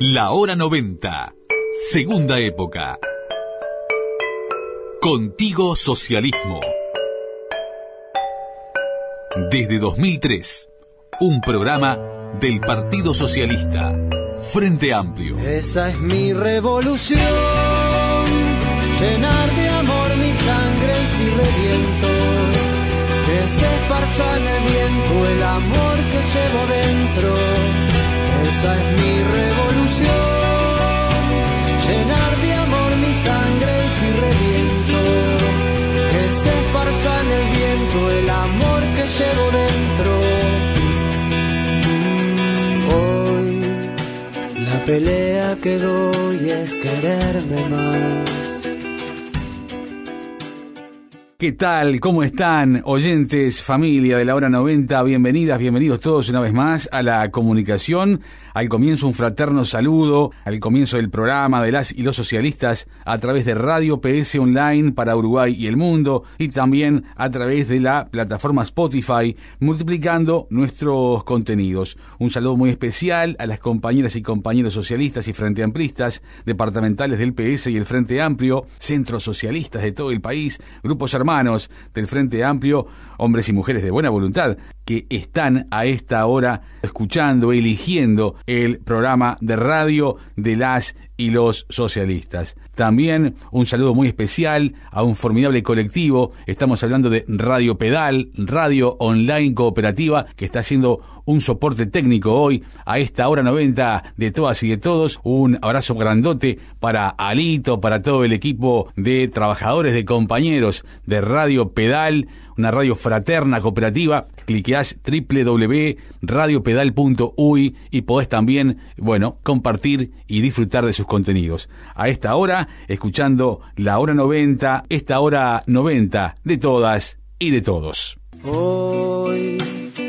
La hora 90, segunda época. Contigo Socialismo. Desde 2003, un programa del Partido Socialista, Frente Amplio. Esa es mi revolución, llenar de amor mi sangre si reviento, que se esparza en el viento el amor que llevo dentro. Esa es mi revolución, pelea que doy es quererme más. ¿Qué tal? ¿Cómo están? Oyentes, familia de la hora 90, bienvenidas, bienvenidos todos una vez más a la comunicación. Al comienzo un fraterno saludo, al comienzo del programa de las y los socialistas a través de Radio PS Online para Uruguay y el mundo y también a través de la plataforma Spotify, multiplicando nuestros contenidos. Un saludo muy especial a las compañeras y compañeros socialistas y frente amplistas, departamentales del PS y el Frente Amplio, centros socialistas de todo el país, grupos hermanos del Frente Amplio, hombres y mujeres de buena voluntad que están a esta hora escuchando, eligiendo el programa de radio de las y los socialistas. También un saludo muy especial a un formidable colectivo. Estamos hablando de Radio Pedal, radio online cooperativa, que está haciendo un soporte técnico hoy a esta hora 90 de todas y de todos. Un abrazo grandote para Alito, para todo el equipo de trabajadores, de compañeros de Radio Pedal, una radio fraterna cooperativa. Cliqueás www.radiopedal.uy y podés también, bueno, compartir y disfrutar de sus contenidos. A esta hora, escuchando la hora 90, esta hora 90 de todas y de todos. Hoy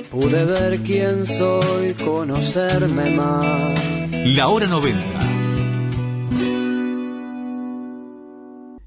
pude ver quién soy, conocerme más. La hora 90.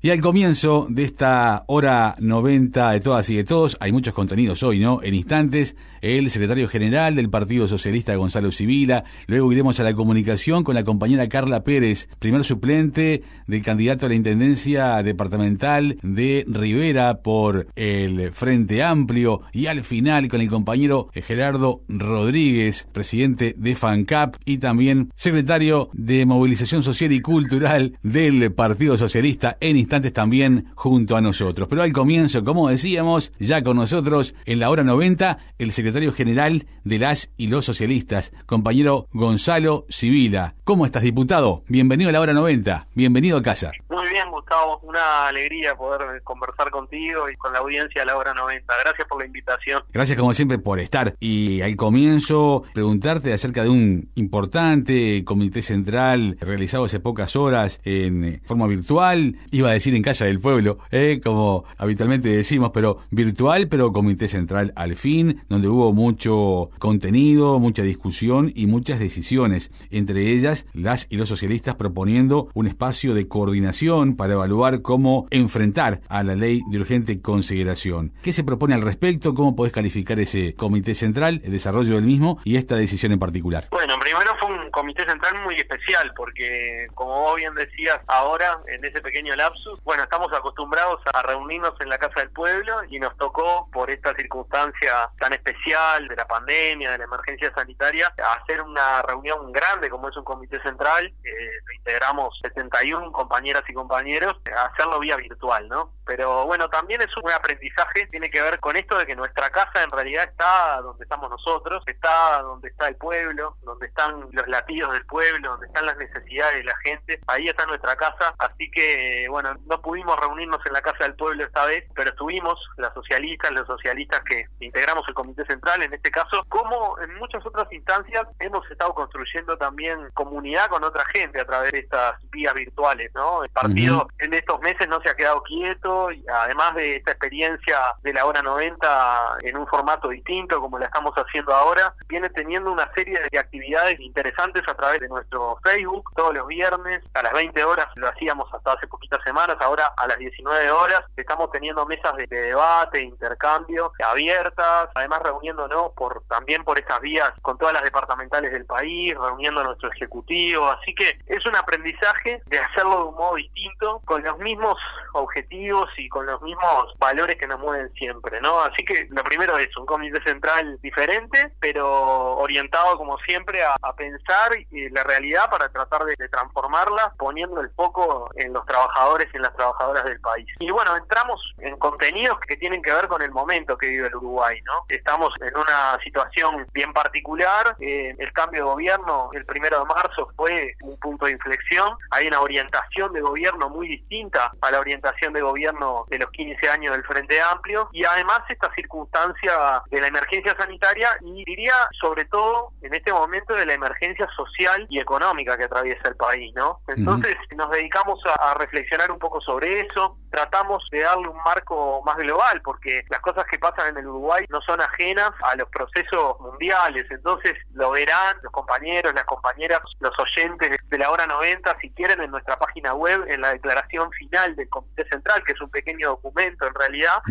Y al comienzo de esta hora 90 de todas y de todos, hay muchos contenidos hoy, ¿no? En instantes, el secretario general del Partido Socialista, Gonzalo Civila. Luego iremos a la comunicación con la compañera Carla Pérez, primer suplente del candidato a la intendencia departamental de Rivera por el Frente Amplio. Y al final con el compañero Gerardo Rodríguez, presidente de FANCAP y también secretario de Movilización Social y Cultural del Partido Socialista en instantes también junto a nosotros. Pero al comienzo, como decíamos, ya con nosotros en la hora 90, el secretario general de las y los socialistas, compañero Gonzalo Civila. ¿Cómo estás, diputado? Bienvenido a la hora 90, bienvenido a casa. Muy bien, Gustavo, una alegría poder conversar contigo y con la audiencia a la hora 90. Gracias por la invitación. Gracias como siempre por estar. Y al comienzo, preguntarte acerca de un importante comité central realizado hace pocas horas en forma virtual. Iba a decir en Casa del Pueblo, eh, como habitualmente decimos, pero virtual, pero comité central al fin, donde hubo mucho contenido, mucha discusión y muchas decisiones, entre ellas las y los socialistas proponiendo un espacio de coordinación para evaluar cómo enfrentar a la ley de urgente consideración. ¿Qué se propone al respecto? ¿Cómo podés calificar ese comité central, el desarrollo del mismo y esta decisión en particular? Bueno, primero fue un comité central muy especial porque, como vos bien decías ahora, en ese pequeño lapsus, bueno, estamos acostumbrados a reunirnos en la Casa del Pueblo y nos tocó, por esta circunstancia tan especial de la pandemia, de la emergencia sanitaria, hacer una reunión grande como es un comité central, eh, integramos 71 compañeras y compañeros, hacerlo vía virtual, ¿no? Pero bueno, también es un aprendizaje, tiene que ver con esto de que nuestra casa en realidad está donde estamos nosotros, está donde está el pueblo, donde están los latidos del pueblo, donde están las necesidades de la gente, ahí está nuestra casa, así que bueno, no pudimos reunirnos en la Casa del Pueblo esta vez, pero estuvimos las socialistas, los socialistas que integramos el Comité Central en este caso, como en muchas otras instancias hemos estado construyendo también comunidad con otra gente a través de estas vías virtuales, ¿no? El partido en estos meses no se ha quedado quieto y además de esta experiencia de la hora 90 en un formato distinto como la estamos haciendo ahora, viene teniendo una serie de actividades interesantes a través de nuestro Facebook todos los viernes a las 20 horas, lo hacíamos hasta hace poquitas semanas, ahora a las 19 horas estamos teniendo mesas de, debate, intercambio abiertas, además reuniéndonos por también por estas vías con todas las departamentales del país, reuniendo a nuestro ejecutivo, así que es un aprendizaje de hacerlo de un modo distinto, con los mismos objetivos y con los mismos valores que nos mueven siempre, ¿no? Así que lo primero es un comité central diferente, pero orientado como siempre a, pensar la realidad para tratar de, transformarla, poniendo el foco en los trabajadores en las trabajadoras del país. Y bueno, entramos en contenidos que tienen que ver con el momento que vive el Uruguay, ¿no? Estamos en una situación bien particular, eh, el cambio de gobierno el primero de marzo fue un punto de inflexión, hay una orientación de gobierno muy distinta a la orientación de gobierno de los 15 años del Frente Amplio y además esta circunstancia de la emergencia sanitaria y diría sobre todo en este momento de la emergencia social y económica que atraviesa el país, ¿no? Entonces nos dedicamos a, reflexionar un poco sobre eso, tratamos de darle un marco más global porque las cosas que pasan en el Uruguay no son ajenas a los procesos mundiales, entonces lo verán los compañeros, las compañeras, los oyentes de la hora 90 si quieren en nuestra página web en la declaración final del Comité Central, que es un pequeño documento en realidad,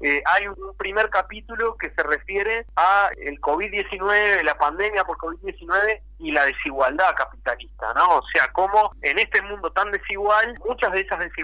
eh, hay un primer capítulo que se refiere a el COVID-19, la pandemia por COVID-19 y la desigualdad capitalista, ¿no? O sea, cómo en este mundo tan desigual, muchas de esas desigualdades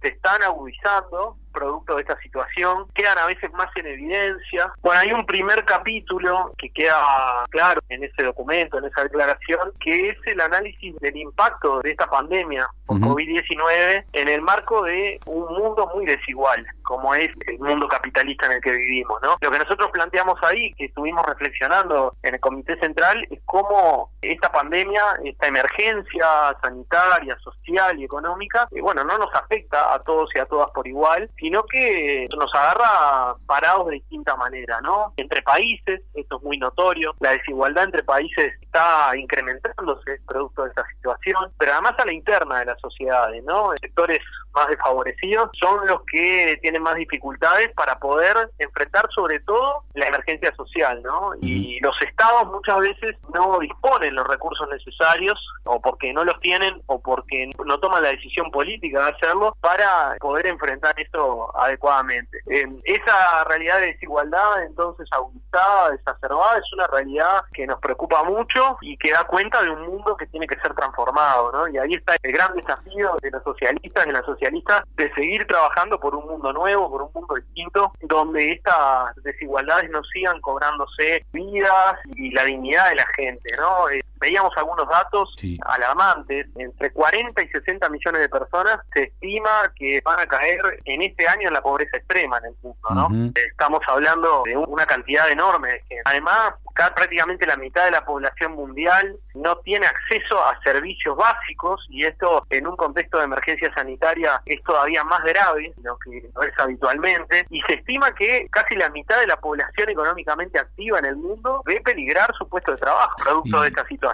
se están agudizando producto de esta situación, quedan a veces más en evidencia. Bueno, hay un primer capítulo que queda claro en ese documento, en esa declaración, que es el análisis del impacto de esta pandemia por COVID-19 en el marco de un mundo muy desigual, como es el mundo capitalista en el que vivimos, ¿no? Lo que nosotros planteamos ahí, que estuvimos reflexionando en el Comité Central, es cómo esta pandemia, esta emergencia sanitaria, social y económica, eh, bueno, no nos afecta a todos y a todas por igual, sino que nos agarra parados de distinta manera, ¿no? Entre países, esto es muy notorio, la desigualdad entre países está incrementándose producto de esta situación, pero además a la interna de las sociedades, ¿no? Sectores más desfavorecidos son los que tienen más dificultades para poder enfrentar sobre todo la emergencia social, ¿no? Y los estados muchas veces no disponen los recursos necesarios o porque no los tienen o porque no toman la decisión política de hacerlo para poder enfrentar esto adecuadamente. esa realidad de desigualdad entonces agudizada, desacerbada, es una realidad que nos preocupa mucho y que da cuenta de un mundo que tiene que ser transformado, ¿no? Y ahí está el gran desafío de los socialistas, de la socialistas, de seguir trabajando por un mundo nuevo, por un mundo distinto, donde estas desigualdades no sigan cobrándose vidas y la dignidad de la gente, ¿no? Veíamos algunos datos alarmantes, entre 40 y 60 millones de personas se estima que van a caer en este año en la pobreza extrema en el mundo, ¿no? Estamos hablando de una cantidad enorme de gente. Además, prácticamente la mitad de la población mundial no tiene acceso a servicios básicos y esto en un contexto de emergencia sanitaria es todavía más grave de lo que es habitualmente. Y se estima que casi la mitad de la población económicamente activa en el mundo ve peligrar su puesto de trabajo producto de esta situación,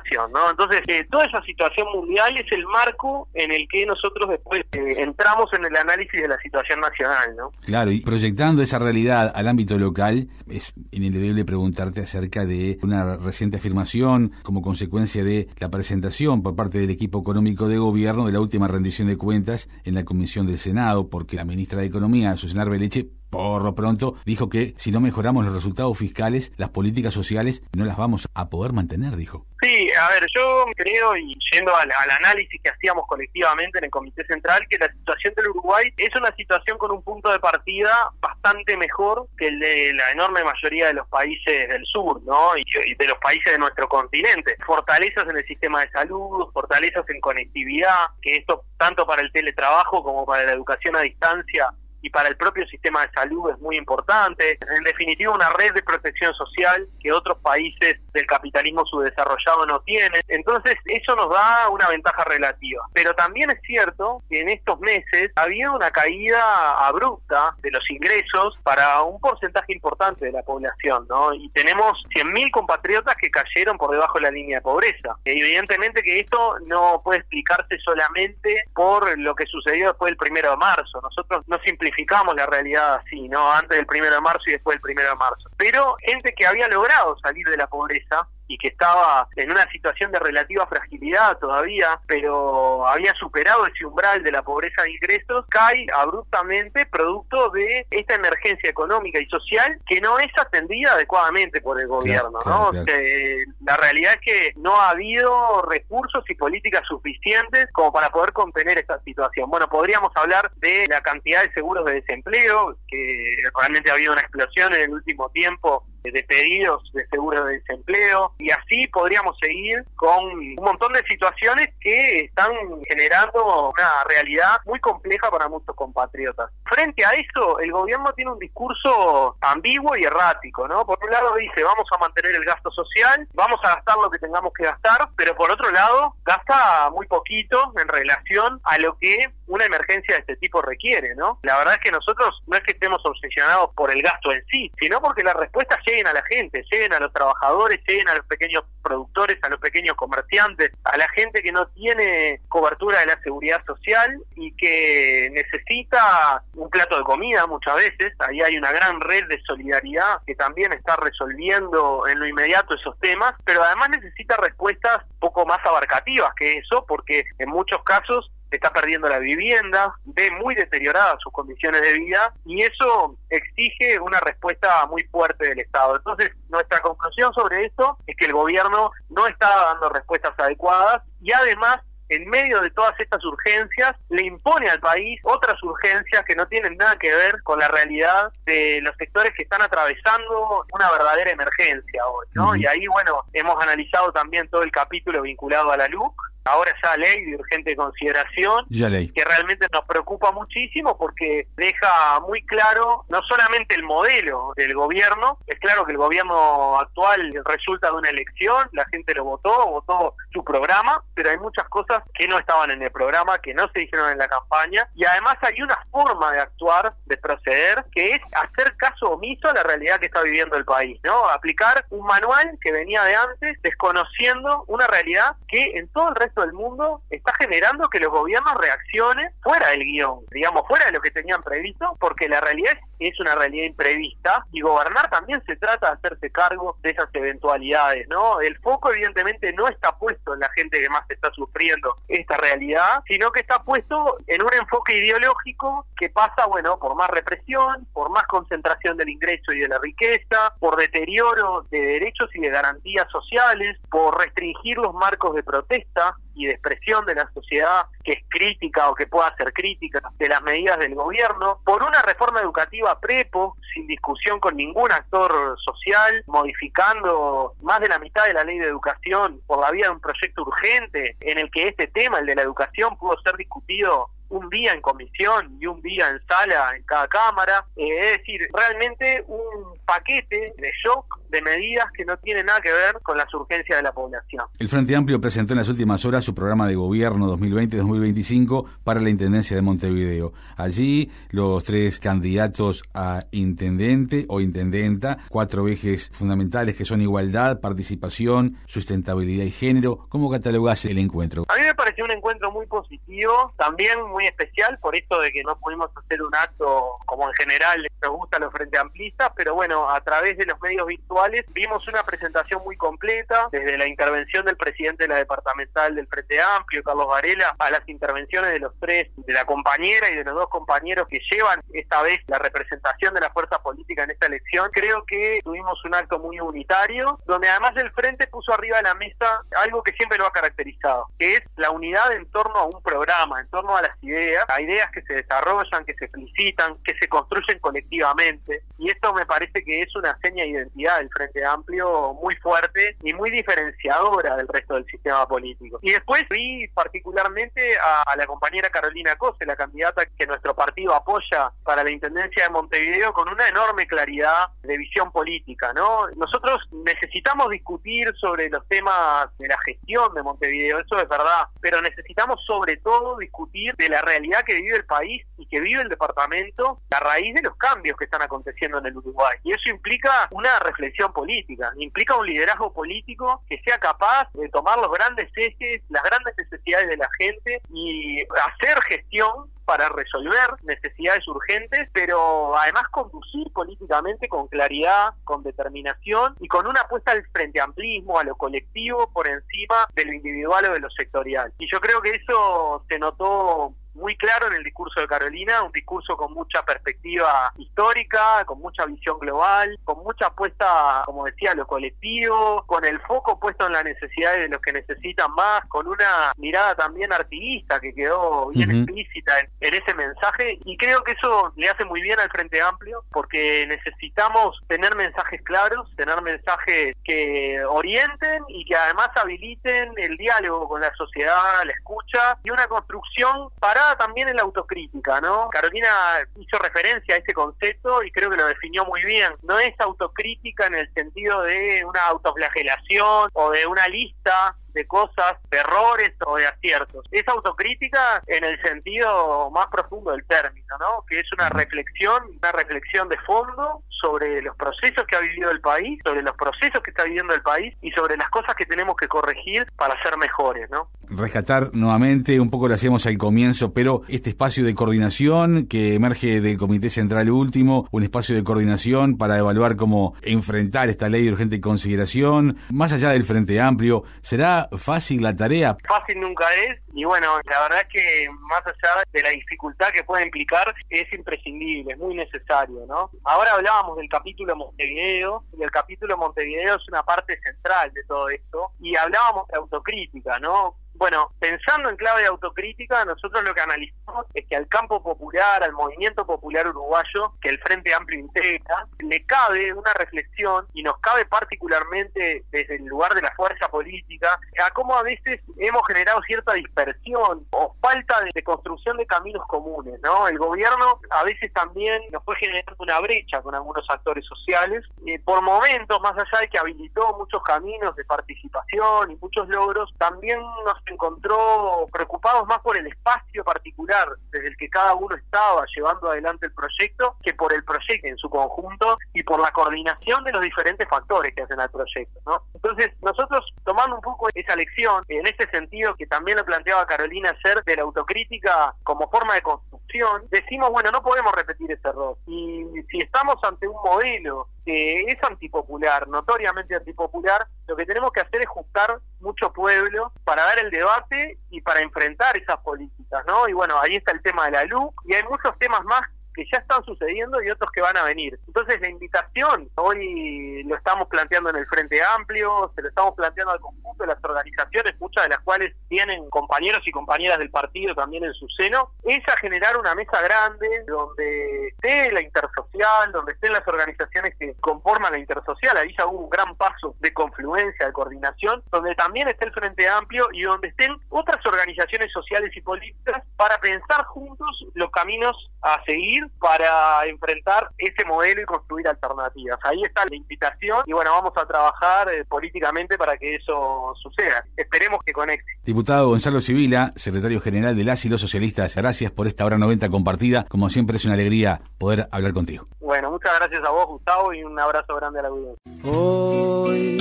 Entonces, eh, toda esa situación mundial es el marco en el que nosotros después eh, entramos en el análisis de la situación nacional, ¿no? Claro, y proyectando esa realidad al ámbito local, es ineludible preguntarte acerca de una reciente afirmación como consecuencia de la presentación por parte del equipo económico de gobierno de la última rendición de cuentas en la Comisión del Senado, porque la ministra de Economía, Susana Arbeleche, por lo pronto dijo que si no mejoramos los resultados fiscales, las políticas sociales no las vamos a poder mantener, dijo. Sí, a ver, yo creo, y yendo al, análisis que hacíamos colectivamente en el Comité Central, que la situación del Uruguay es una situación con un punto de partida bastante mejor que el de la enorme mayoría de los países del sur, ¿no? Y, y de los países de nuestro continente. Fortalezas en el sistema de salud, fortalezas en conectividad, que esto tanto para el teletrabajo como para la educación a distancia y para el propio sistema de salud es muy importante. En definitiva, una red de protección social que otros países del capitalismo subdesarrollado no tienen. Entonces, eso nos da una ventaja relativa. Pero también es cierto que en estos meses ha habido una caída abrupta de los ingresos para un porcentaje importante de la población, ¿no? Y tenemos 100.000 compatriotas que cayeron por debajo de la línea de pobreza. Evidentemente que esto no puede explicarse solamente por lo que sucedió después del primero de marzo. Nosotros no simplificamos la realidad así, ¿no? Antes del primero de marzo y después del primero de marzo. Pero gente que había logrado salir de la pobreza y que estaba en una situación de relativa fragilidad todavía, pero había superado ese umbral de la pobreza de ingresos, cae abruptamente producto de esta emergencia económica y social que no es atendida adecuadamente por el gobierno, ¿no? la realidad es que no ha habido recursos y políticas suficientes como para poder contener esta situación. Bueno, podríamos hablar de la cantidad de seguros de desempleo, que realmente ha habido una explosión en el último tiempo de pedidos de seguro de desempleo y así podríamos seguir con un montón de situaciones que están generando una realidad muy compleja para muchos compatriotas. Frente a eso, el gobierno tiene un discurso ambiguo y errático, ¿no? Por un lado dice, vamos a mantener el gasto social, vamos a gastar lo que tengamos que gastar, pero por otro lado, gasta muy poquito en relación a lo que una emergencia de este tipo requiere, ¿no? La verdad es que nosotros no es que estemos obsesionados por el gasto en sí, sino porque las respuestas lleguen a la gente, lleguen a los trabajadores, lleguen a los pequeños productores, a los pequeños comerciantes, a la gente que no tiene cobertura de la seguridad social y que necesita un plato de comida muchas veces. Ahí hay una gran red de solidaridad que también está resolviendo en lo inmediato esos temas, pero además necesita respuestas poco más abarcativas que eso, porque en muchos casos está perdiendo la vivienda, ve muy deterioradas sus condiciones de vida y eso exige una respuesta muy fuerte del Estado. Entonces, nuestra conclusión sobre esto es que el gobierno no está dando respuestas adecuadas y además en medio de todas estas urgencias, le impone al país otras urgencias que no tienen nada que ver con la realidad de los sectores que están atravesando una verdadera emergencia hoy, ¿no? Y ahí, bueno, hemos analizado también todo el capítulo vinculado a la LUC, ahora ya ley de urgente consideración, que realmente nos preocupa muchísimo porque deja muy claro no solamente el modelo del gobierno, es claro que el gobierno actual resulta de una elección, la gente lo votó, votó su programa, pero hay muchas cosas que no estaban en el programa, que no se dijeron en la campaña, y además hay una forma de actuar, de proceder, que es hacer caso omiso a la realidad que está viviendo el país, ¿no? Aplicar un manual que venía de antes, desconociendo una realidad que en todo el resto del mundo está generando que los gobiernos reaccionen fuera del guion, digamos, fuera de lo que tenían previsto, porque la realidad es una realidad imprevista y gobernar también se trata de hacerse cargo de esas eventualidades, ¿no? El foco evidentemente no está puesto en la gente que más está sufriendo esta realidad, sino que está puesto en un enfoque ideológico que pasa, bueno, por más represión, por más concentración del ingreso y de la riqueza, por deterioro de derechos y de garantías sociales, por restringir los marcos de protesta, y de expresión de la sociedad que es crítica o que pueda ser crítica de las medidas del gobierno, por una reforma educativa prepo, sin discusión con ningún actor social, modificando más de la mitad de la ley de educación por la vía de un proyecto urgente en el que este tema, el de la educación, pudo ser discutido un día en comisión y un día en sala en cada cámara. Eh, es decir, realmente un paquete de shock de medidas que no tienen nada que ver con las urgencias de la población. El Frente Amplio presentó en las últimas horas su programa de gobierno 2020-2025 para la Intendencia de Montevideo. Allí los tres candidatos a intendente o intendenta, cuatro ejes fundamentales que son igualdad, participación, sustentabilidad y género. ¿Cómo catalogás el encuentro? A mí me pareció un encuentro muy positivo, también muy especial por esto de que no pudimos hacer un acto como en general nos gusta los Frente Amplistas, pero bueno, a través de los medios virtuales vimos una presentación muy completa, desde la intervención del presidente de la departamental del Frente Amplio, Carlos Varela, a las intervenciones de los tres, de la compañera y de los dos compañeros que llevan esta vez la representación de la fuerza política en esta elección. Creo que tuvimos un acto muy unitario, donde además el Frente puso arriba de la mesa algo que siempre lo ha caracterizado, que es la unidad en torno a un programa, en torno a las ideas, a ideas que se desarrollan, que se felicitan, que se construyen colectivamente. Y esto me parece que es una seña de identidad del Frente Amplio muy fuerte y muy diferenciadora del resto del sistema político. Y después vi particularmente a, la compañera Carolina Cose, la candidata que nuestro partido apoya para la Intendencia de Montevideo, con una enorme claridad de visión política. ¿no? Nosotros necesitamos discutir sobre los temas de la gestión de Montevideo, eso es verdad, pero necesitamos sobre todo discutir de la realidad que vive el país y que vive el departamento a raíz de los cambios que están aconteciendo en el Uruguay. Y eso implica una reflexión política, implica un liderazgo político que sea capaz de tomar los grandes ejes, las grandes necesidades de la gente y hacer gestión para resolver necesidades urgentes, pero además conducir políticamente con claridad, con determinación y con una apuesta al frente amplismo, a lo colectivo por encima de lo individual o de lo sectorial. Y yo creo que eso se notó muy claro en el discurso de Carolina, un discurso con mucha perspectiva histórica, con mucha visión global, con mucha apuesta, como decía, a lo colectivo, con el foco puesto en las necesidades de los que necesitan más, con una mirada también artiguista que quedó bien explícita en, ese mensaje. Y creo que eso le hace muy bien al Frente Amplio porque necesitamos tener mensajes claros, tener mensajes que orienten y que además habiliten el diálogo con la sociedad, la escucha y una construcción para también en la autocrítica, ¿no? Carolina hizo referencia a ese concepto y creo que lo definió muy bien. No es autocrítica en el sentido de una autoflagelación o de una lista de cosas, de errores o de aciertos. Es autocrítica en el sentido más profundo del término, ¿no? Que es una reflexión, una reflexión de fondo sobre los procesos que ha vivido el país, sobre los procesos que está viviendo el país y sobre las cosas que tenemos que corregir para ser mejores, ¿no? Rescatar nuevamente, un poco lo hacíamos al comienzo, pero este espacio de coordinación que emerge del Comité Central Último, un espacio de coordinación para evaluar cómo enfrentar esta ley de urgente consideración, más allá del Frente Amplio, ¿será fácil la tarea? Fácil nunca es y bueno, la verdad es que más allá de la dificultad que puede implicar, es imprescindible, es muy necesario, ¿no? Ahora hablábamos del capítulo Montevideo y el capítulo Montevideo es una parte central de todo esto y hablábamos de autocrítica, ¿no? Bueno, pensando en clave de autocrítica, nosotros lo que analizamos es que al campo popular, al movimiento popular uruguayo, que el Frente Amplio integra, le cabe una reflexión y nos cabe particularmente desde el lugar de la fuerza política a cómo a veces hemos generado cierta dispersión o falta de, construcción de caminos comunes, ¿no? El gobierno a veces también nos fue generando una brecha con algunos actores sociales, por momentos, más allá de que habilitó muchos caminos de participación y muchos logros, también nos encontró preocupados más por el espacio particular desde el que cada uno estaba llevando adelante el proyecto que por el proyecto en su conjunto y por la coordinación de los diferentes factores que hacen al proyecto. ¿no? Entonces, nosotros tomando un poco esa lección, en ese sentido que también lo planteaba Carolina hacer de la autocrítica como forma de construcción, decimos, bueno, no podemos repetir ese error. Y si estamos ante un modelo que es antipopular, notoriamente antipopular, lo que tenemos que hacer es juntar mucho pueblo para dar el debate y para enfrentar esas políticas, ¿no? Y bueno, ahí está el tema de la luz y hay muchos temas más que ya están sucediendo y otros que van a venir. Entonces la invitación, hoy lo estamos planteando en el Frente Amplio, se lo estamos planteando al conjunto de las organizaciones, muchas de las cuales tienen compañeros y compañeras del partido también en su seno, es a generar una mesa grande donde esté la intersocial, donde estén las organizaciones que conforman la intersocial, ahí ya hubo un gran paso de confluencia, de coordinación, donde también esté el Frente Amplio y donde estén otras organizaciones sociales y políticas para pensar juntos los caminos a seguir para enfrentar ese modelo y construir alternativas. Ahí está la invitación y bueno, vamos a trabajar eh, políticamente para que eso suceda. Esperemos que conecte. Diputado Gonzalo Civila, secretario general de las y los socialistas, gracias por esta hora 90 compartida. Como siempre es una alegría poder hablar contigo. Bueno, muchas gracias a vos, Gustavo, y un abrazo grande a la audiencia. Hoy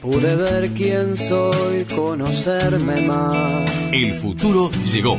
pude ver quién soy, conocerme más. El futuro llegó.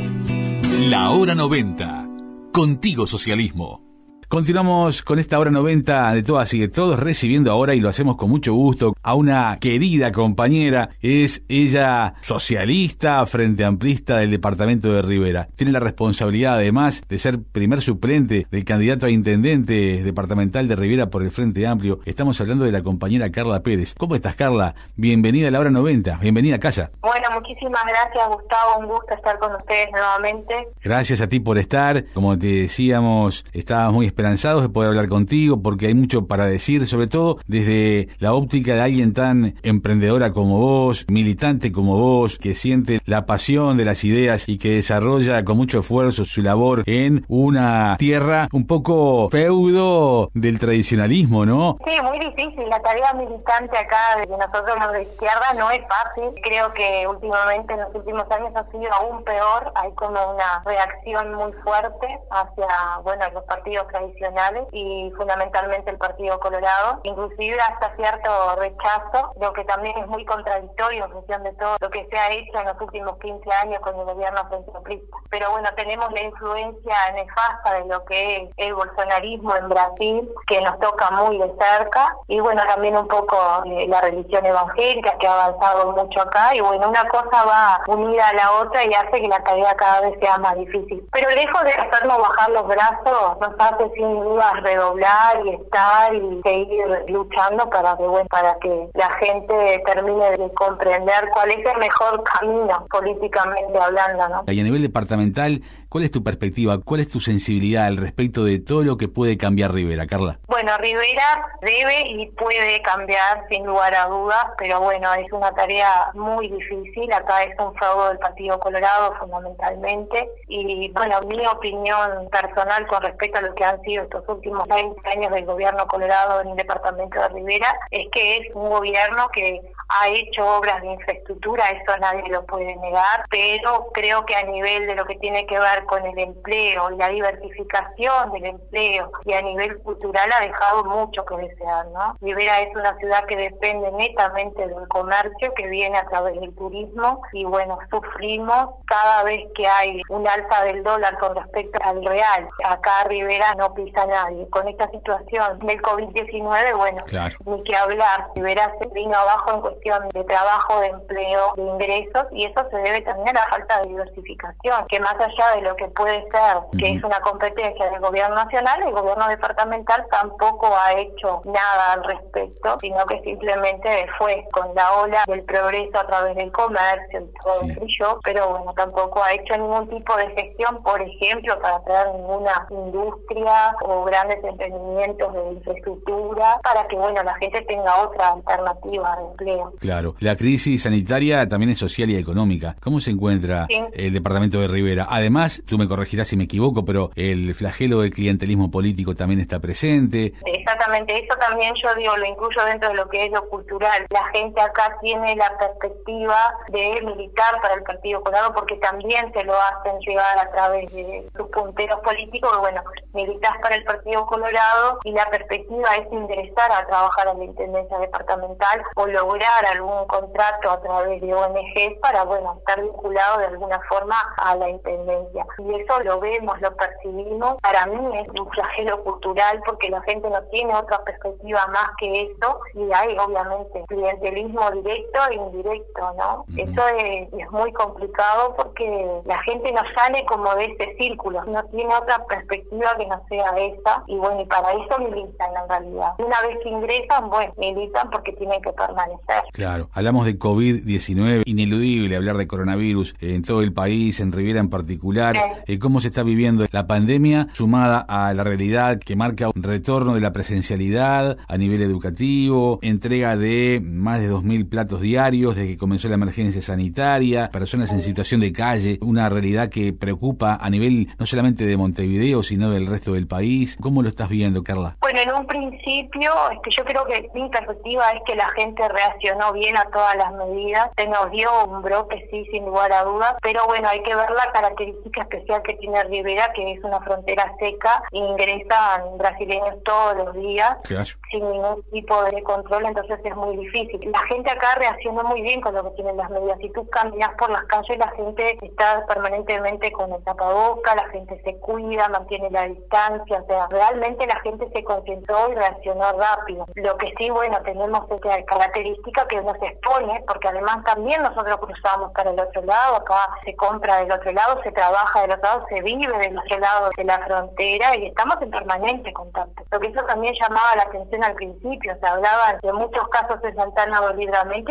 La hora 90. Contigo Socialismo. Continuamos con esta hora 90 de todas y de todos, recibiendo ahora, y lo hacemos con mucho gusto, a una querida compañera. Es ella socialista, frente amplista del departamento de Rivera. Tiene la responsabilidad, además, de ser primer suplente del candidato a intendente departamental de Rivera por el Frente Amplio. Estamos hablando de la compañera Carla Pérez. ¿Cómo estás, Carla? Bienvenida a la hora 90. Bienvenida a casa. Bueno, muchísimas gracias, Gustavo. Un gusto estar con ustedes nuevamente. Gracias a ti por estar. Como te decíamos, estábamos muy esperanzados de poder hablar contigo porque hay mucho para decir, sobre todo desde la óptica de alguien tan emprendedora como vos, militante como vos, que siente la pasión de las ideas y que desarrolla con mucho esfuerzo su labor en una tierra un poco feudo del tradicionalismo, ¿no? Sí, muy difícil. La tarea militante acá de nosotros los de izquierda no es fácil. Creo que últimamente, en los últimos años, ha sido aún peor. Hay como una reacción muy fuerte hacia, bueno, los partidos tradicionales tradicionales y fundamentalmente el Partido Colorado, inclusive hasta cierto rechazo, lo que también es muy contradictorio en función de todo lo que se ha hecho en los últimos 15 años con el gobierno centroplista. Pero bueno, tenemos la influencia nefasta de lo que es el bolsonarismo en Brasil, que nos toca muy de cerca, y bueno, también un poco eh, la religión evangélica que ha avanzado mucho acá, y bueno, una cosa va unida a la otra y hace que la tarea cada vez sea más difícil. Pero lejos de hacernos bajar los brazos, nos hace sin duda redoblar y estar y seguir luchando para que, bueno, para que la gente termine de comprender cuál es el mejor camino políticamente hablando, ¿no? Y a nivel departamental, ¿Cuál es tu perspectiva? ¿Cuál es tu sensibilidad al respecto de todo lo que puede cambiar Rivera, Carla? Bueno, Rivera debe y puede cambiar sin lugar a dudas, pero bueno, es una tarea muy difícil. Acá es un fraude del Partido Colorado fundamentalmente. Y bueno, mi opinión personal con respecto a lo que han sido estos últimos 20 años del gobierno colorado en el departamento de Rivera es que es un gobierno que ha hecho obras de infraestructura, eso nadie lo puede negar, pero creo que a nivel de lo que tiene que ver con el empleo y la diversificación del empleo y a nivel cultural ha dejado mucho que desear, ¿no? Rivera es una ciudad que depende netamente del comercio que viene a través del turismo y bueno, sufrimos cada vez que hay un alza del dólar con respecto al real. Acá Rivera no pisa nadie. Con esta situación del COVID-19, bueno, ni que hablar. Rivera se vino abajo en cuestión de trabajo, de empleo, de ingresos y eso se debe también a la falta de diversificación, que más allá de lo que puede ser, que es una competencia del gobierno nacional, el gobierno departamental tampoco ha hecho nada al respecto, sino que simplemente fue con la ola del progreso a través del comercio y todo eso, pero bueno, tampoco ha hecho ningún tipo de gestión, por ejemplo, para traer ninguna industria o grandes emprendimientos de infraestructura para que, bueno, la gente tenga otra alternativa de empleo. Claro, la crisis sanitaria también es social y económica. ¿Cómo se encuentra el departamento de Rivera? Además, tú me corregirás si me equivoco, pero el flagelo del clientelismo político también está presente. Exactamente, eso también yo digo, lo incluyo dentro de lo que es lo cultural. La gente acá tiene la perspectiva de militar para el Partido Colorado porque también se lo hacen llegar a través de sus punteros políticos, bueno, militar para el Partido Colorado y la perspectiva es ingresar a trabajar en la Intendencia Departamental o lograr algún contrato a través de ONG para, bueno, estar vinculado de alguna forma a la Intendencia. Y eso lo vemos, lo percibimos. Para mí es un flagelo cultural porque la gente no tiene otra perspectiva más que eso y hay obviamente clientelismo directo e indirecto, ¿no? Eso es, es muy complicado porque la gente no sale como de ese círculo, no tiene otra perspectiva que no sea esa y bueno, y para eso militan en realidad. Una vez que ingresan, bueno, militan porque tienen que permanecer. Claro, hablamos de COVID-19, ineludible hablar de coronavirus en todo el país, en Riviera en particular. Eh, ¿Cómo se está viviendo la pandemia sumada a la realidad que marca un retorno de la presencialidad a nivel educativo, entrega de más de 2.000 platos diarios desde que comenzó la emergencia sanitaria, personas en situación de calle, una realidad que preocupa a nivel no solamente de Montevideo, sino del resto del país? ¿Cómo lo estás viendo, Carla? Bueno, en un principio, este, yo creo que mi perspectiva es que la gente reaccionó bien a todas las medidas, se nos dio un brote, sí, sin lugar a dudas, pero bueno, hay que ver la característica especial que tiene Rivera, que es una frontera seca, ingresan brasileños todos los días, sin ningún tipo de control, entonces es muy difícil. La gente acá reaccionó muy bien con lo que tienen las medidas. Si tú caminas por las calles, la gente está permanentemente con el tapaboca, la gente se cuida, mantiene la distancia, o sea, realmente la gente se concentró y reaccionó rápido. Lo que sí, bueno, tenemos esta característica que nos expone, porque además también nosotros cruzamos para el otro lado, acá se compra del otro lado, se trabaja del otro lado, se vive del otro lado de la frontera y estamos en permanente contacto. Lo que eso también llamaba la atención al principio, se hablaban de muchos casos de Santana y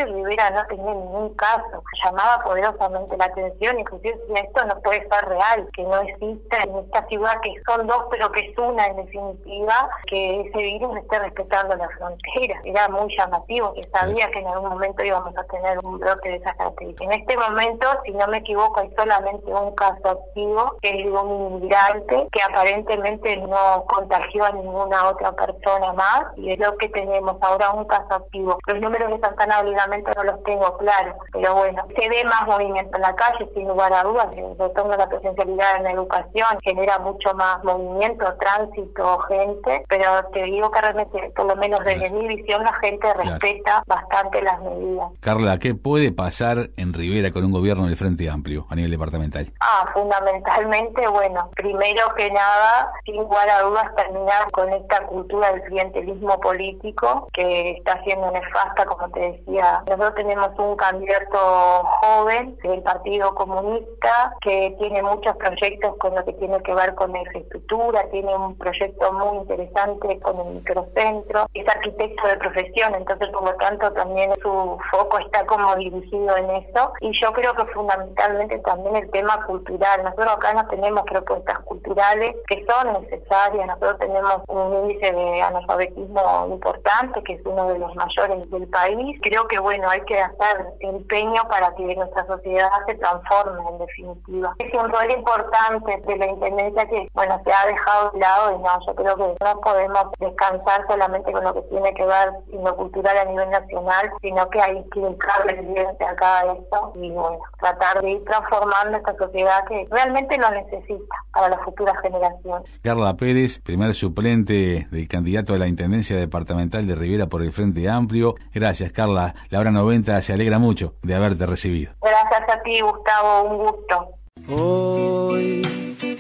Rivera no tenía ningún caso. Llamaba poderosamente la atención, inclusive decía esto no puede ser real, que no existe en esta ciudad que son dos pero que es una en definitiva, que ese virus esté respetando la frontera. Era muy llamativo, que sabía que en algún momento íbamos a tener un brote de esas características. En este momento, si no me equivoco, hay solamente un caso activo, que es de un inmigrante que aparentemente no contagió a ninguna otra persona más y es lo que tenemos ahora un caso activo. Los números de Santana obviamente no los tengo claros, pero bueno, se ve más movimiento en la calle, sin lugar a dudas, retorno la presencialidad en la educación genera mucho más movimiento, tránsito, gente, pero te digo que realmente, por lo menos desde mi visión, la gente respeta bastante las medidas. Carla, ¿qué puede pasar en Rivera con un gobierno del Frente Amplio a nivel departamental? Ah, fundamentalmente, bueno, primero que nada, sin lugar a dudas, terminar con esta cultura del clientelismo político que está siendo nefasta, como te decía. Nosotros tenemos un candidato joven del Partido Comunista que tiene muchos proyectos con lo que tiene que ver con la infraestructura, tiene un proyecto muy interesante con el microcentro, es arquitecto de profesión, entonces por lo tanto también su foco está como dirigido en eso y yo creo que fundamentalmente también el tema cultural. Nosotros acá no tenemos propuestas culturales que son necesarias, nosotros tenemos un índice de analfabetismo importante que es uno de los mayores del país. Creo que bueno, hay que hacer empeño para que nuestra sociedad se transforme en definitiva. Es un rol importante de la intendencia que bueno se ha dejado de lado y no, yo creo que no podemos descansar solamente con lo que tiene que ver en lo cultural a nivel nacional, sino que hay que acá a esto y bueno, tratar de ir transformando esta sociedad que realmente lo necesita para la futura generación. Carla Pérez, primer suplente del candidato a la Intendencia Departamental de Rivera por el Frente Amplio. Gracias, Carla. La hora 90 se alegra mucho de haberte recibido. Gracias a ti, Gustavo. Un gusto. Hoy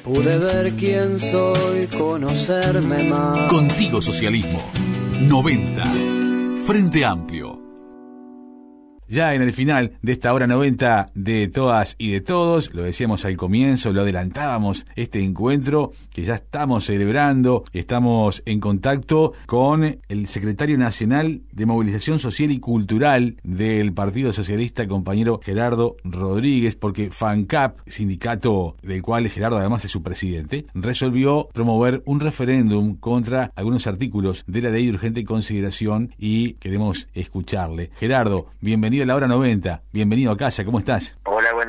pude ver quién soy, conocerme más. Contigo Socialismo. 90. Frente Amplio. Ya en el final de esta hora 90 de todas y de todos, lo decíamos al comienzo, lo adelantábamos, este encuentro que ya estamos celebrando, estamos en contacto con el secretario nacional de Movilización Social y Cultural del Partido Socialista, compañero Gerardo Rodríguez, porque FANCAP, sindicato del cual Gerardo además es su presidente, resolvió promover un referéndum contra algunos artículos de la ley de urgente consideración y queremos escucharle. Gerardo, bienvenido la hora 90. Bienvenido a casa, ¿cómo estás?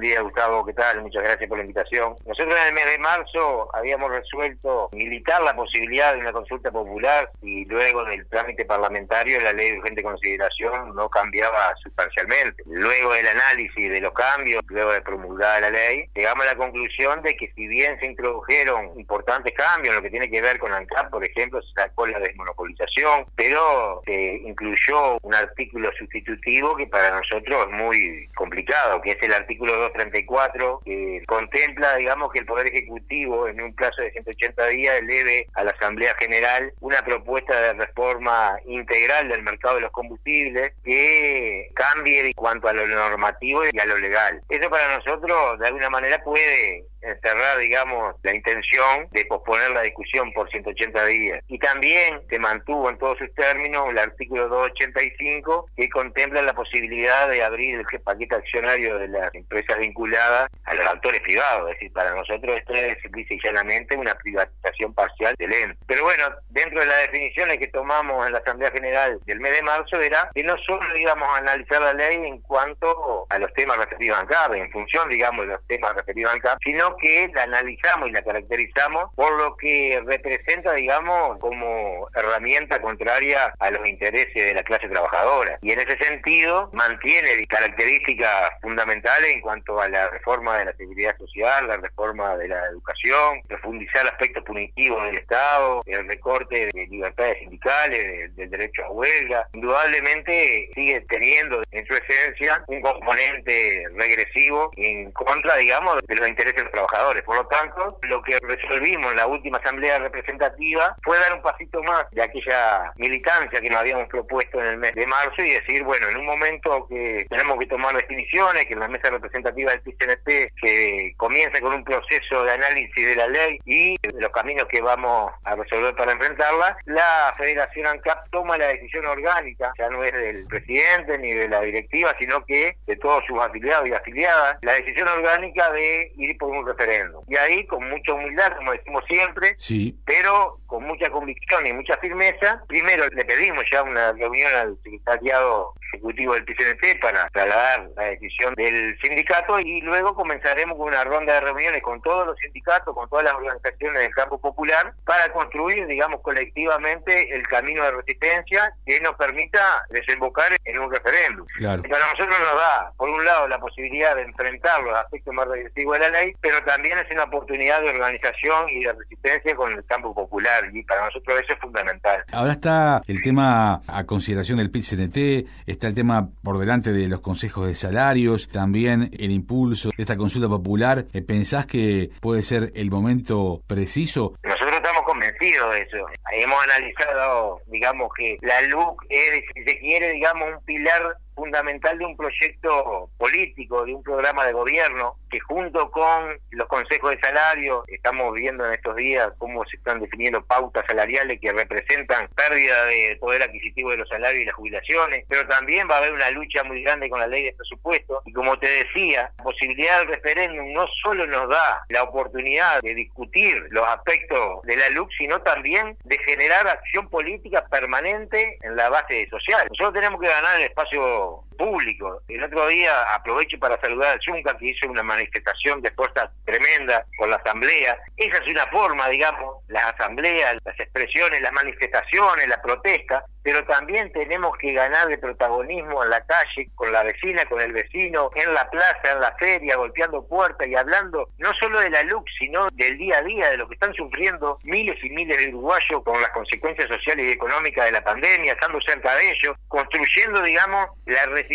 Día Gustavo, ¿qué tal? Muchas gracias por la invitación. Nosotros en el mes de marzo habíamos resuelto militar la posibilidad de una consulta popular y luego del trámite parlamentario la ley de urgente consideración no cambiaba sustancialmente. Luego del análisis de los cambios, luego de promulgada la ley, llegamos a la conclusión de que si bien se introdujeron importantes cambios en lo que tiene que ver con ANCAP, por ejemplo, se sacó la desmonopolización, pero se incluyó un artículo sustitutivo que para nosotros es muy complicado, que es el artículo 234, que contempla, digamos, que el Poder Ejecutivo en un plazo de 180 días eleve a la Asamblea General una propuesta de reforma integral del mercado de los combustibles que cambie en cuanto a lo normativo y a lo legal. Eso para nosotros, de alguna manera, puede encerrar, digamos, la intención de posponer la discusión por 180 días. Y también se mantuvo en todos sus términos el artículo 285 que contempla la posibilidad de abrir el paquete accionario de las empresas vinculadas a los actores privados. Es decir, para nosotros esto es y llanamente una privatización parcial del ente. Pero bueno, dentro de las definiciones que tomamos en la Asamblea General del mes de marzo era que no solo íbamos a analizar la ley en cuanto a los temas referidos a ANCAP, en función, digamos, de los temas referidos a ANCAP, sino que la analizamos y la caracterizamos por lo que representa, digamos, como herramienta contraria a los intereses de la clase trabajadora. Y en ese sentido mantiene características fundamentales en cuanto a la reforma de la seguridad social, la reforma de la educación, profundizar aspectos punitivos del Estado, el recorte de libertades sindicales, del derecho a huelga. Indudablemente sigue teniendo en su esencia un componente regresivo en contra, digamos, de los intereses de los trabajadores. Por lo tanto, lo que resolvimos en la última asamblea representativa fue dar un pasito más de aquella militancia que nos habíamos propuesto en el mes de marzo y decir, bueno, en un momento que tenemos que tomar definiciones, que la mesa representativa del PCNP que comience con un proceso de análisis de la ley y de los caminos que vamos a resolver para enfrentarla, la Federación ANCAP toma la decisión orgánica, ya no es del presidente ni de la directiva, sino que de todos sus afiliados y afiliadas, la decisión orgánica de ir por un referéndum. Y ahí, con mucha humildad, como decimos siempre, sí. pero con mucha convicción y mucha firmeza, primero le pedimos ya una reunión al secretariado ejecutivo del PCNT para trasladar la decisión del sindicato y luego comenzaremos con una ronda de reuniones con todos los sindicatos, con todas las organizaciones del campo popular para construir, digamos, colectivamente el camino de resistencia que nos permita desembocar en un referéndum. Claro. Para nosotros nos da, por un lado, la posibilidad de enfrentar los aspectos más regresivos de la ley, pero también es una oportunidad de organización y de resistencia con el campo popular y para nosotros eso es fundamental. Ahora está el tema a consideración del PIT-CNT, está el tema por delante de los consejos de salarios, también el impulso de esta consulta popular. Eh, ¿Pensás que puede ser el momento preciso? Nosotros estamos convencidos de eso. Hemos analizado, digamos, que la LUC es, si se quiere, digamos, un pilar fundamental de un proyecto político, de un programa de gobierno, que junto con los consejos de salario, estamos viendo en estos días cómo se están definiendo pautas salariales que representan pérdida de poder adquisitivo de los salarios y las jubilaciones, pero también va a haber una lucha muy grande con la ley de presupuesto y como te decía, la posibilidad del referéndum no solo nos da la oportunidad de discutir los aspectos de la LUC, sino también de generar acción política permanente en la base social. Nosotros tenemos que ganar el espacio so público. El otro día aprovecho para saludar al Junca que hizo una manifestación de fuerza tremenda con la asamblea. Esa es una forma, digamos, las asambleas, las expresiones, las manifestaciones, la protesta, pero también tenemos que ganar de protagonismo en la calle, con la vecina, con el vecino, en la plaza, en la feria, golpeando puertas y hablando no solo de la luz, sino del día a día, de lo que están sufriendo miles y miles de uruguayos con las consecuencias sociales y económicas de la pandemia, estando cerca de ellos, construyendo, digamos, la resistencia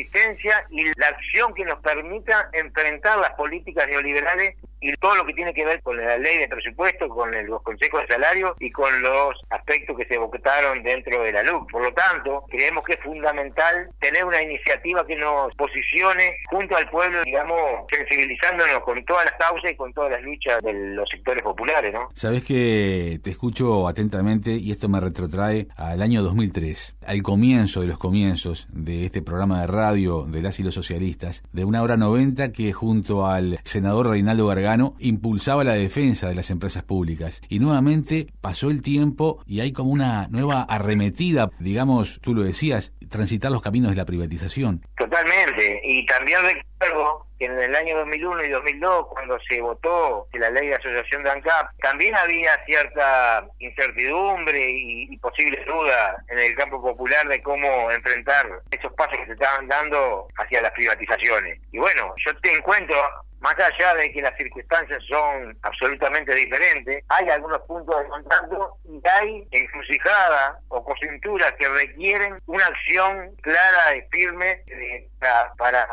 y la acción que nos permita enfrentar las políticas neoliberales y todo lo que tiene que ver con la ley de presupuesto, con los consejos de salario y con los aspectos que se votaron dentro de la luz. Por lo tanto, creemos que es fundamental tener una iniciativa que nos posicione junto al pueblo, digamos, sensibilizándonos con todas las causas y con todas las luchas de los sectores populares, ¿no? Sabes que te escucho atentamente y esto me retrotrae al año 2003, al comienzo de los comienzos de este programa de radio de las y los socialistas, de una hora 90 que junto al senador Reinaldo Impulsaba la defensa de las empresas públicas. Y nuevamente pasó el tiempo y hay como una nueva arremetida, digamos, tú lo decías, transitar los caminos de la privatización. Totalmente. Y también recuerdo que en el año 2001 y 2002, cuando se votó la ley de asociación de ANCAP, también había cierta incertidumbre y, y posible duda en el campo popular de cómo enfrentar esos pasos que se estaban dando hacia las privatizaciones. Y bueno, yo te encuentro más allá de que las circunstancias son absolutamente diferentes, hay algunos puntos de contacto y hay encrucijada o coyunturas que requieren una acción clara y firme eh, para,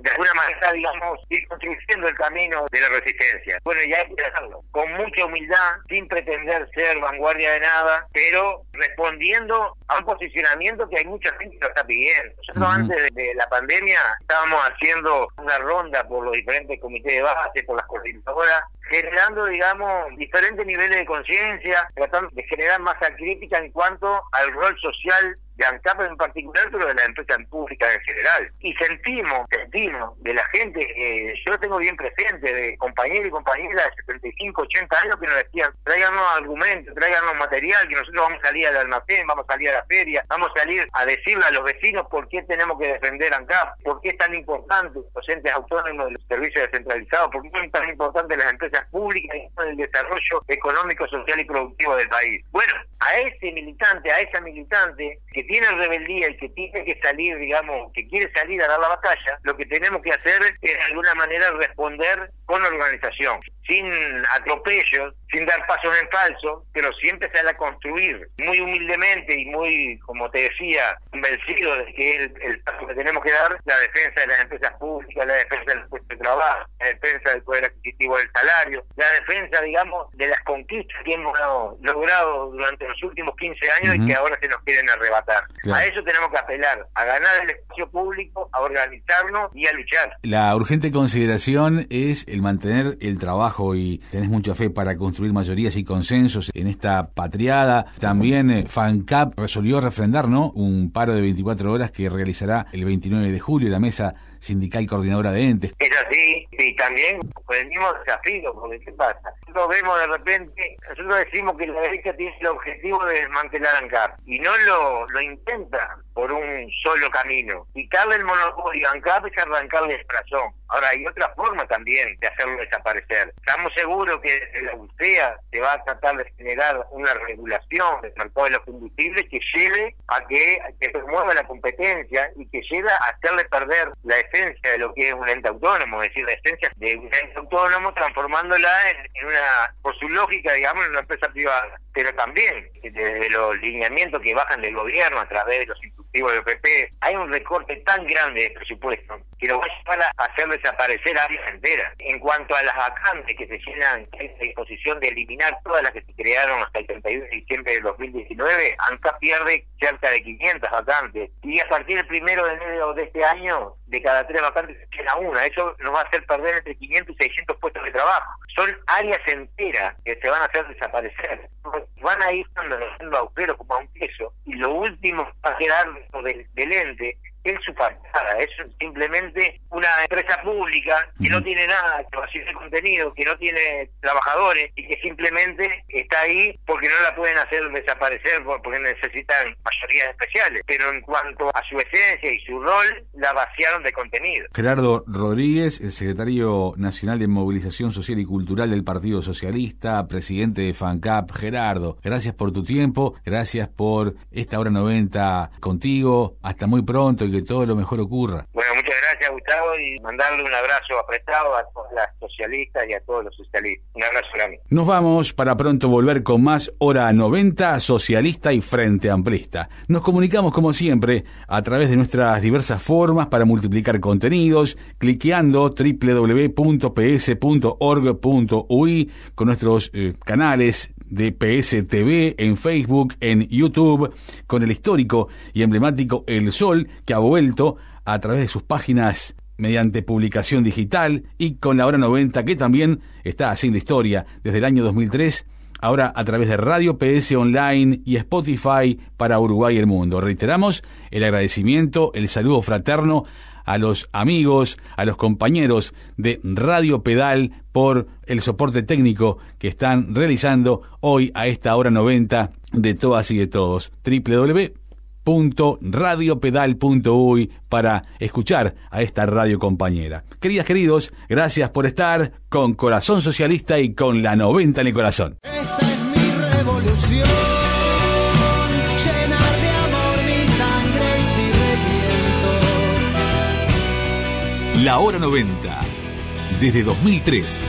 de alguna manera, digamos, ir construyendo el camino de la resistencia. Bueno, ya hay que hacerlo, con mucha humildad, sin pretender ser vanguardia de nada, pero respondiendo a un posicionamiento que hay mucha gente que lo está pidiendo. Nosotros antes de, la pandemia estábamos haciendo una ronda por los diferentes comités de base, por las coordinadoras, generando, digamos, diferentes niveles de conciencia, tratando de generar masa crítica en cuanto al rol social de ANCAP en particular, pero de la empresa pública en general. Y sentimos, sentimos de la gente, que yo tengo bien presente, de compañeros y compañeras de 75, 80 años que nos decían, tráiganos argumentos, tráiganos material, que nosotros vamos a salir al almacén, vamos a salir a la feria, vamos a salir a decirle a los vecinos por qué tenemos que defender ANCAP, por qué es tan importante los entes autónomos de los servicios descentralizados, por qué es tan importante las empresas públicas y el desarrollo económico, social y productivo del país. Bueno, a ese militante, a esa militante que tiene rebeldía y que tiene que salir, digamos, que quiere salir a dar la batalla, lo que tenemos que hacer es de alguna manera responder con organización, sin atropellos, sin dar pasos en falso, pero siempre empezar a construir muy humildemente y muy, como te decía, convencido de que es el, paso que tenemos que dar, la defensa de las empresas públicas, la defensa del puesto de trabajo, la defensa del poder adquisitivo del salario, la defensa, digamos, de las conquistas que hemos logrado durante los últimos 15 años y que ahora se nos quieren arrebatar. A eso tenemos que apelar, a ganar el espacio público, a organizarnos y a luchar. La urgente consideración es el mantener el trabajo y tenés mucha fe para construir mayorías y consensos en esta patriada. También eh, FANCAP resolvió refrendar ¿no? un paro de 24 horas que realizará el 29 de julio. La mesa sindical coordinadora de entes. Es así, y también venimos desafíos, porque ¿qué pasa? Nosotros vemos de repente, nosotros decimos que la derecha tiene el objetivo de desmantelar ANCAP, y no lo, lo intenta por un solo camino. Quitarle el monopolio a ANCAP es arrancarle el corazón. Ahora, hay otra forma también de hacerlo desaparecer. Estamos seguros que la UCEA se va a tratar de generar una regulación del mercado de los combustibles que lleve a que, que promueva la competencia y que lleve a hacerle perder la esencia de lo que es un ente autónomo, es decir, la esencia de un ente autónomo transformándola en, una, por su lógica, digamos, en una empresa privada. Pero también, desde los lineamientos que bajan del gobierno a través de los instructivos del PP, hay un recorte tan grande de presupuesto que lo va a llevar a hacer desaparecer áreas enteras. En cuanto a las vacantes que se llenan, en la disposición de eliminar todas las que se crearon hasta el 31 de diciembre de 2019, ANCA pierde cerca de 500 vacantes. Y a partir del primero de enero de este año, de cada tres vacantes se llena una. Eso nos va a hacer perder entre 500 y 600 puestos de trabajo. Son áreas enteras que se van a hacer desaparecer. Van a ir haciendo agujeros como a un queso. Y lo último va a quedar del, del ente es su fachada, es simplemente una empresa pública que no tiene nada, que de contenido, que no tiene trabajadores y que simplemente está ahí porque no la pueden hacer desaparecer porque necesitan mayorías especiales. Pero en cuanto a su esencia y su rol, la vaciaron de contenido. Gerardo Rodríguez, el secretario nacional de Movilización Social y Cultural del Partido Socialista, presidente de FANCAP. Gerardo, gracias por tu tiempo, gracias por esta hora 90 contigo. Hasta muy pronto que todo lo mejor ocurra. Bueno, muchas gracias Gustavo y mandarle un abrazo apretado a todas las socialistas y a todos los socialistas. Un abrazo grande. Nos vamos para pronto volver con más Hora 90 Socialista y Frente Amplista. Nos comunicamos como siempre a través de nuestras diversas formas para multiplicar contenidos, cliqueando www.ps.org.ui con nuestros eh, canales de PSTV en Facebook, en YouTube, con el histórico y emblemático El Sol, que ha vuelto a través de sus páginas mediante publicación digital y con la hora 90 que también está haciendo historia desde el año 2003, ahora a través de Radio PS Online y Spotify para Uruguay y el mundo. Reiteramos el agradecimiento, el saludo fraterno a los amigos, a los compañeros de Radio Pedal por el soporte técnico que están realizando hoy a esta hora 90 de todas y de todos. www.radiopedal.uy para escuchar a esta radio compañera. Queridas, queridos, gracias por estar con Corazón Socialista y con la 90 en el corazón. Esta es mi revolución. La Hora 90, desde 2003,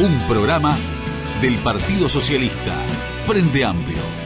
un programa del Partido Socialista, Frente Amplio.